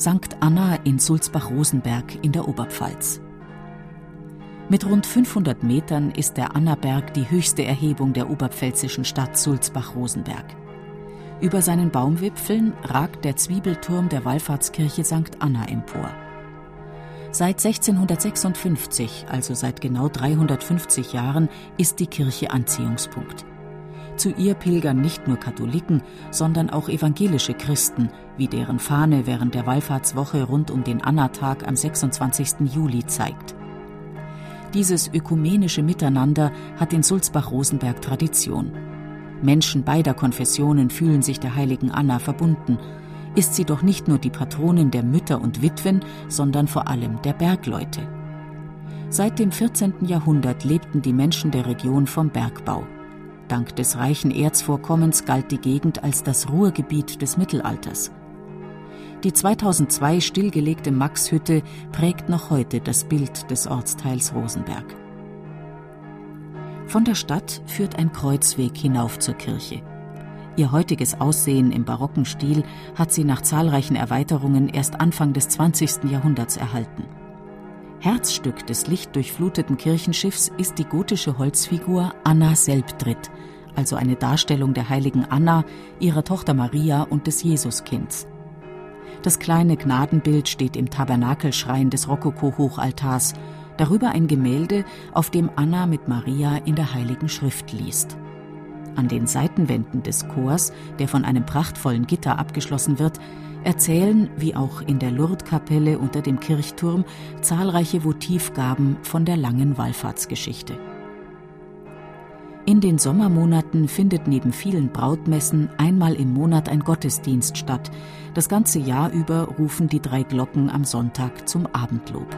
St. Anna in Sulzbach-Rosenberg in der Oberpfalz. Mit rund 500 Metern ist der Annaberg die höchste Erhebung der oberpfälzischen Stadt Sulzbach-Rosenberg. Über seinen Baumwipfeln ragt der Zwiebelturm der Wallfahrtskirche St. Anna empor. Seit 1656, also seit genau 350 Jahren, ist die Kirche Anziehungspunkt. Zu ihr pilgern nicht nur Katholiken, sondern auch evangelische Christen, wie deren Fahne während der Wallfahrtswoche rund um den Annatag am 26. Juli zeigt. Dieses ökumenische Miteinander hat in Sulzbach-Rosenberg Tradition. Menschen beider Konfessionen fühlen sich der heiligen Anna verbunden. Ist sie doch nicht nur die Patronin der Mütter und Witwen, sondern vor allem der Bergleute. Seit dem 14. Jahrhundert lebten die Menschen der Region vom Bergbau. Dank des reichen Erzvorkommens galt die Gegend als das Ruhrgebiet des Mittelalters. Die 2002 stillgelegte Maxhütte prägt noch heute das Bild des Ortsteils Rosenberg. Von der Stadt führt ein Kreuzweg hinauf zur Kirche. Ihr heutiges Aussehen im barocken Stil hat sie nach zahlreichen Erweiterungen erst Anfang des 20. Jahrhunderts erhalten. Herzstück des lichtdurchfluteten Kirchenschiffs ist die gotische Holzfigur Anna Selbdritt, also eine Darstellung der heiligen Anna, ihrer Tochter Maria und des Jesuskinds. Das kleine Gnadenbild steht im Tabernakelschrein des Rokoko-Hochaltars, darüber ein Gemälde, auf dem Anna mit Maria in der Heiligen Schrift liest. An den Seitenwänden des Chors, der von einem prachtvollen Gitter abgeschlossen wird, erzählen, wie auch in der Lourdeskapelle unter dem Kirchturm, zahlreiche Votivgaben von der langen Wallfahrtsgeschichte. In den Sommermonaten findet neben vielen Brautmessen einmal im Monat ein Gottesdienst statt. Das ganze Jahr über rufen die drei Glocken am Sonntag zum Abendlob.